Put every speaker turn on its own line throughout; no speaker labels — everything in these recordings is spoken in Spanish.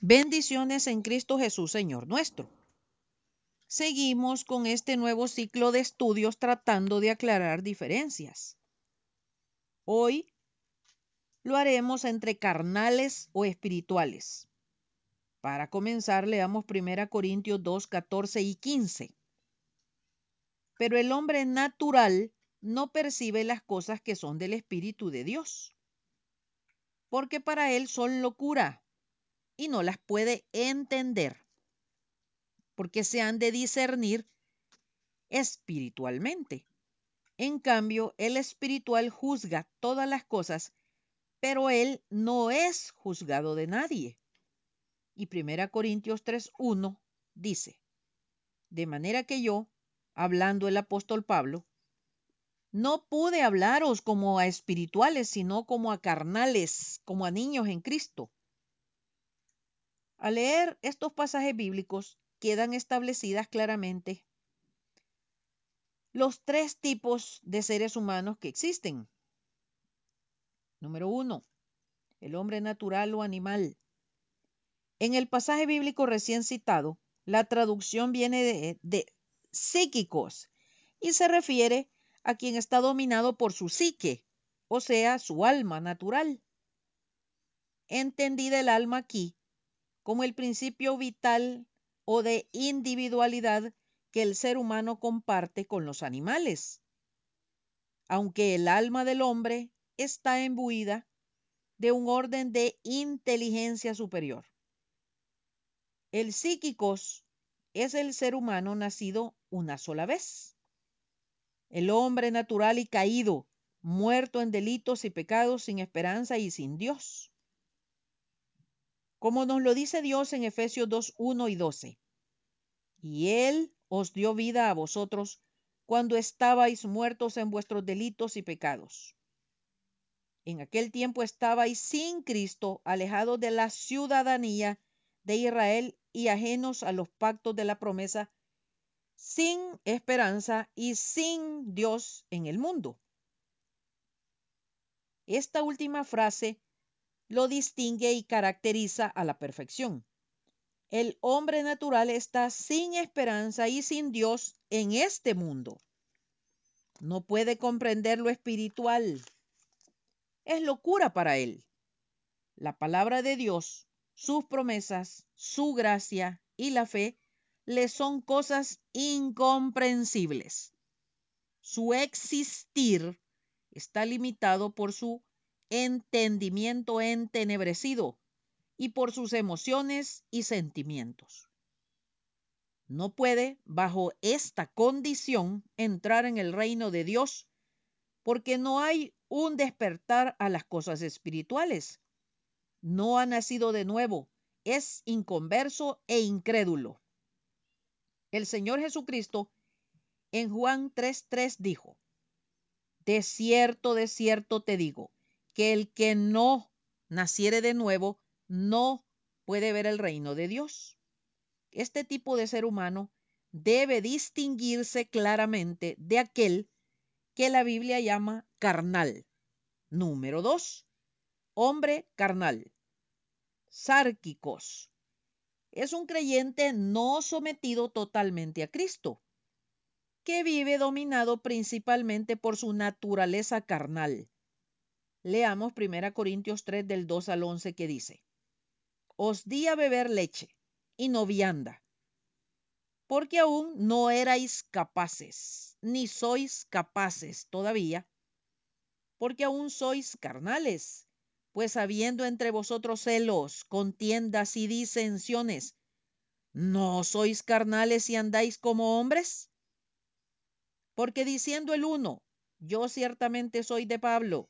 Bendiciones en Cristo Jesús, Señor nuestro. Seguimos con este nuevo ciclo de estudios tratando de aclarar diferencias. Hoy lo haremos entre carnales o espirituales. Para comenzar, leamos 1 Corintios 2, 14 y 15. Pero el hombre natural no percibe las cosas que son del Espíritu de Dios, porque para él son locura y no las puede entender, porque se han de discernir espiritualmente. En cambio, el espiritual juzga todas las cosas, pero él no es juzgado de nadie. Y 1 Corintios 3.1 dice, de manera que yo, hablando el apóstol Pablo, no pude hablaros como a espirituales, sino como a carnales, como a niños en Cristo. Al leer estos pasajes bíblicos quedan establecidas claramente los tres tipos de seres humanos que existen. Número uno, el hombre natural o animal. En el pasaje bíblico recién citado, la traducción viene de, de psíquicos y se refiere a quien está dominado por su psique, o sea, su alma natural. Entendida el alma aquí como el principio vital o de individualidad que el ser humano comparte con los animales. Aunque el alma del hombre está imbuida de un orden de inteligencia superior. El psíquicos es el ser humano nacido una sola vez. El hombre natural y caído, muerto en delitos y pecados, sin esperanza y sin Dios como nos lo dice Dios en Efesios 2, 1 y 12. Y Él os dio vida a vosotros cuando estabais muertos en vuestros delitos y pecados. En aquel tiempo estabais sin Cristo, alejados de la ciudadanía de Israel y ajenos a los pactos de la promesa, sin esperanza y sin Dios en el mundo. Esta última frase lo distingue y caracteriza a la perfección. El hombre natural está sin esperanza y sin Dios en este mundo. No puede comprender lo espiritual. Es locura para él. La palabra de Dios, sus promesas, su gracia y la fe le son cosas incomprensibles. Su existir está limitado por su entendimiento entenebrecido y por sus emociones y sentimientos. No puede, bajo esta condición, entrar en el reino de Dios porque no hay un despertar a las cosas espirituales. No ha nacido de nuevo, es inconverso e incrédulo. El Señor Jesucristo en Juan 3:3 dijo, De cierto, de cierto te digo, que el que no naciere de nuevo no puede ver el reino de Dios. Este tipo de ser humano debe distinguirse claramente de aquel que la Biblia llama carnal. Número dos, hombre carnal. Sárquicos. Es un creyente no sometido totalmente a Cristo, que vive dominado principalmente por su naturaleza carnal Leamos 1 Corintios 3 del 2 al 11 que dice, Os di a beber leche y no vianda, porque aún no erais capaces, ni sois capaces todavía, porque aún sois carnales, pues habiendo entre vosotros celos, contiendas y disensiones, ¿no sois carnales y andáis como hombres? Porque diciendo el uno, yo ciertamente soy de Pablo,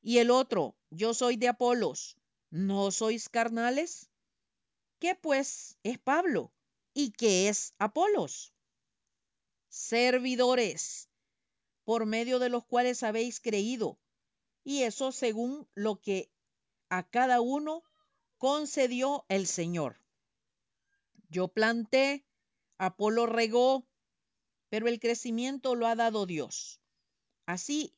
y el otro, yo soy de Apolos, ¿no sois carnales? ¿Qué pues es Pablo? ¿Y qué es Apolos? Servidores, por medio de los cuales habéis creído, y eso según lo que a cada uno concedió el Señor. Yo planté, Apolo regó, pero el crecimiento lo ha dado Dios. Así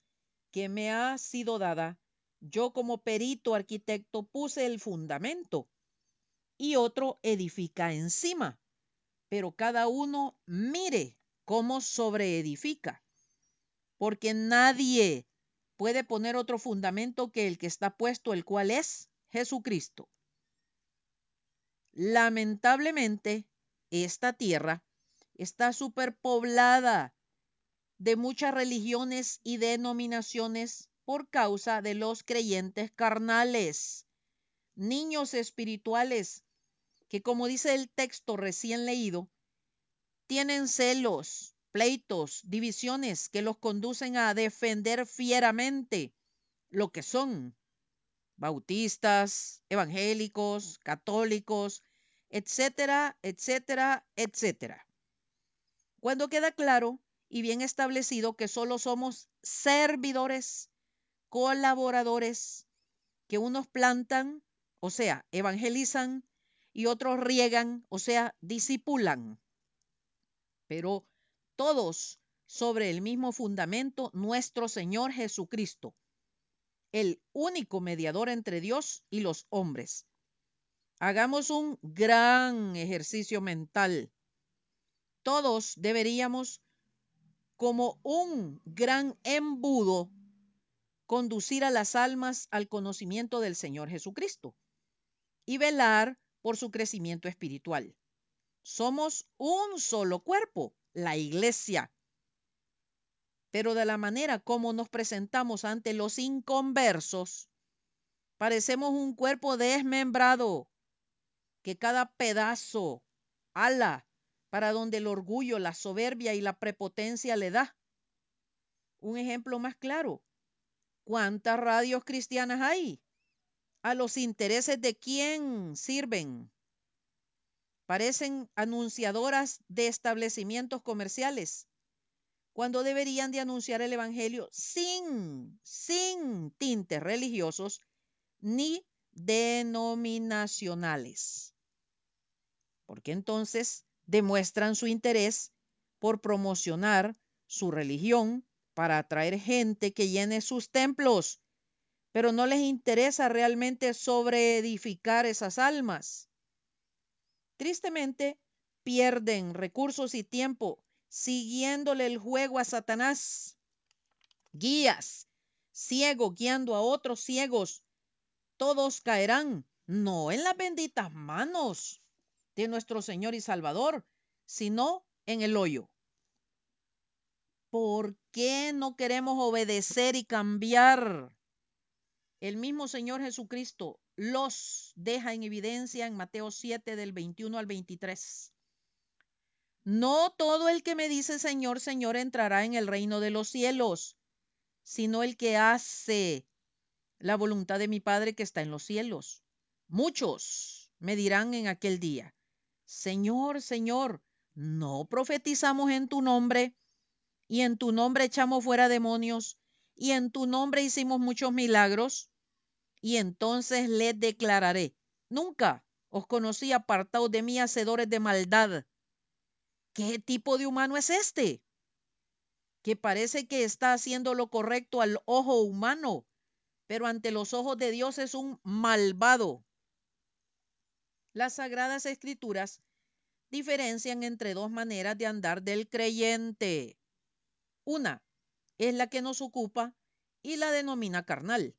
que me ha sido dada. Yo como perito arquitecto puse el fundamento y otro edifica encima, pero cada uno mire cómo sobreedifica, porque nadie puede poner otro fundamento que el que está puesto, el cual es Jesucristo. Lamentablemente, esta tierra está superpoblada de muchas religiones y denominaciones por causa de los creyentes carnales, niños espirituales que, como dice el texto recién leído, tienen celos, pleitos, divisiones que los conducen a defender fieramente lo que son bautistas, evangélicos, católicos, etcétera, etcétera, etcétera. Cuando queda claro y bien establecido que solo somos servidores, colaboradores, que unos plantan, o sea, evangelizan, y otros riegan, o sea, disipulan. Pero todos sobre el mismo fundamento, nuestro Señor Jesucristo, el único mediador entre Dios y los hombres. Hagamos un gran ejercicio mental. Todos deberíamos, como un gran embudo, conducir a las almas al conocimiento del Señor Jesucristo y velar por su crecimiento espiritual. Somos un solo cuerpo, la iglesia, pero de la manera como nos presentamos ante los inconversos, parecemos un cuerpo desmembrado, que cada pedazo ala para donde el orgullo, la soberbia y la prepotencia le da. Un ejemplo más claro, ¿cuántas radios cristianas hay? ¿A los intereses de quién sirven? Parecen anunciadoras de establecimientos comerciales cuando deberían de anunciar el Evangelio sin, sin tintes religiosos ni denominacionales. Porque entonces demuestran su interés por promocionar su religión para atraer gente que llene sus templos, pero no les interesa realmente sobreedificar esas almas. Tristemente, pierden recursos y tiempo siguiéndole el juego a Satanás. Guías, ciego guiando a otros ciegos, todos caerán, no en las benditas manos nuestro Señor y Salvador, sino en el hoyo. ¿Por qué no queremos obedecer y cambiar? El mismo Señor Jesucristo los deja en evidencia en Mateo 7 del 21 al 23. No todo el que me dice Señor, Señor entrará en el reino de los cielos, sino el que hace la voluntad de mi Padre que está en los cielos. Muchos me dirán en aquel día, Señor, Señor, ¿no profetizamos en tu nombre? Y en tu nombre echamos fuera demonios, y en tu nombre hicimos muchos milagros. Y entonces les declararé, nunca os conocí apartados de mí, hacedores de maldad. ¿Qué tipo de humano es este? Que parece que está haciendo lo correcto al ojo humano, pero ante los ojos de Dios es un malvado. Las sagradas escrituras diferencian entre dos maneras de andar del creyente. Una es la que nos ocupa y la denomina carnal.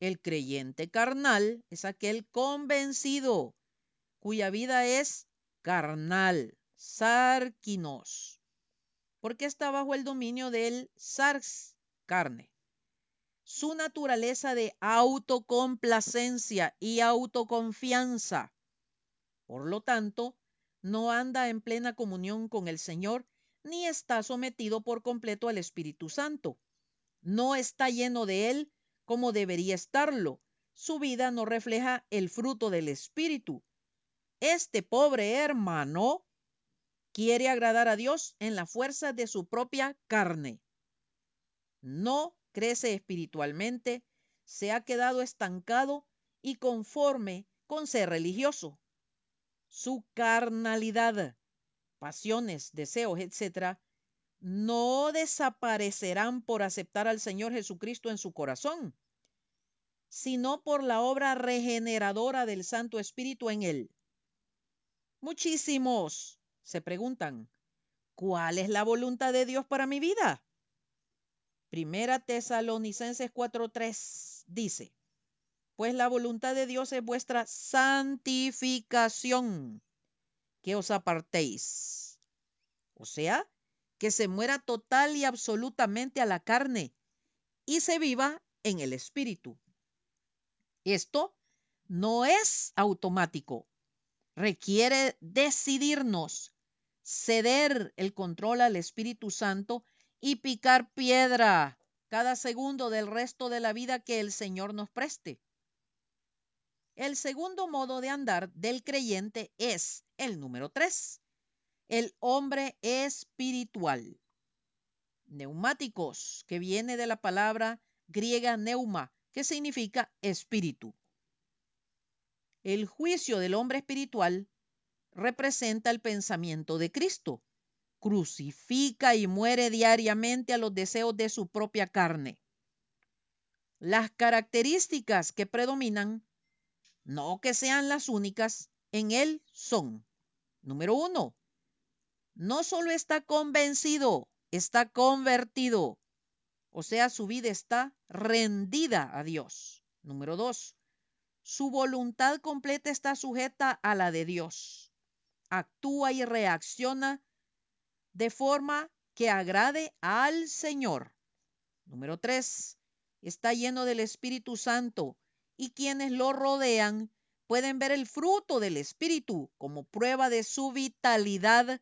El creyente carnal es aquel convencido cuya vida es carnal sarquinos, porque está bajo el dominio del sarx, carne. Su naturaleza de autocomplacencia y autoconfianza. Por lo tanto, no anda en plena comunión con el Señor ni está sometido por completo al Espíritu Santo. No está lleno de Él como debería estarlo, su vida no refleja el fruto del Espíritu. Este pobre hermano quiere agradar a Dios en la fuerza de su propia carne. No crece espiritualmente, se ha quedado estancado y conforme con ser religioso. Su carnalidad, pasiones, deseos, etc., no desaparecerán por aceptar al Señor Jesucristo en su corazón, sino por la obra regeneradora del Santo Espíritu en él. Muchísimos se preguntan, ¿cuál es la voluntad de Dios para mi vida? Primera Tesalonicenses 4:3 dice, pues la voluntad de Dios es vuestra santificación, que os apartéis. O sea, que se muera total y absolutamente a la carne y se viva en el espíritu. Esto no es automático. Requiere decidirnos, ceder el control al Espíritu Santo y picar piedra cada segundo del resto de la vida que el Señor nos preste. El segundo modo de andar del creyente es el número tres, el hombre espiritual. Neumáticos, que viene de la palabra griega neuma, que significa espíritu. El juicio del hombre espiritual representa el pensamiento de Cristo. Crucifica y muere diariamente a los deseos de su propia carne. Las características que predominan, no que sean las únicas, en él son, número uno, no solo está convencido, está convertido. O sea, su vida está rendida a Dios. Número dos, su voluntad completa está sujeta a la de Dios. Actúa y reacciona de forma que agrade al Señor. Número tres, está lleno del Espíritu Santo y quienes lo rodean pueden ver el fruto del Espíritu como prueba de su vitalidad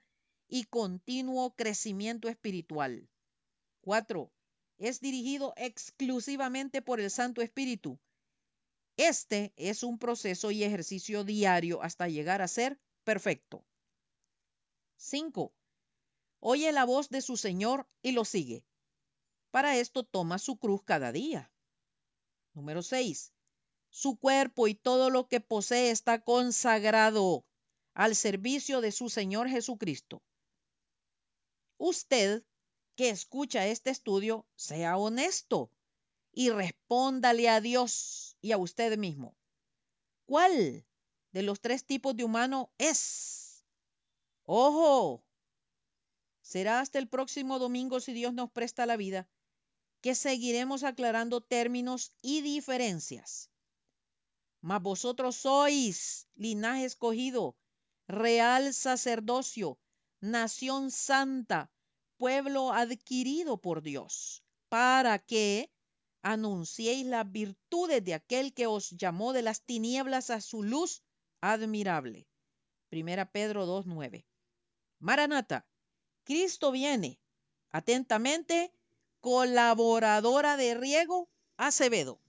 y continuo crecimiento espiritual. Cuatro, es dirigido exclusivamente por el Santo Espíritu. Este es un proceso y ejercicio diario hasta llegar a ser perfecto. Cinco, oye la voz de su Señor y lo sigue. Para esto toma su cruz cada día. Número seis, su cuerpo y todo lo que posee está consagrado al servicio de su Señor Jesucristo. Usted que escucha este estudio, sea honesto y respóndale a Dios y a usted mismo. ¿Cuál de los tres tipos de humano es? Ojo, será hasta el próximo domingo si Dios nos presta la vida que seguiremos aclarando términos y diferencias. Mas vosotros sois linaje escogido, real sacerdocio, nación santa, pueblo adquirido por Dios, para que anunciéis las virtudes de aquel que os llamó de las tinieblas a su luz admirable. Primera Pedro 2.9. Maranata, Cristo viene. Atentamente, colaboradora de Riego Acevedo.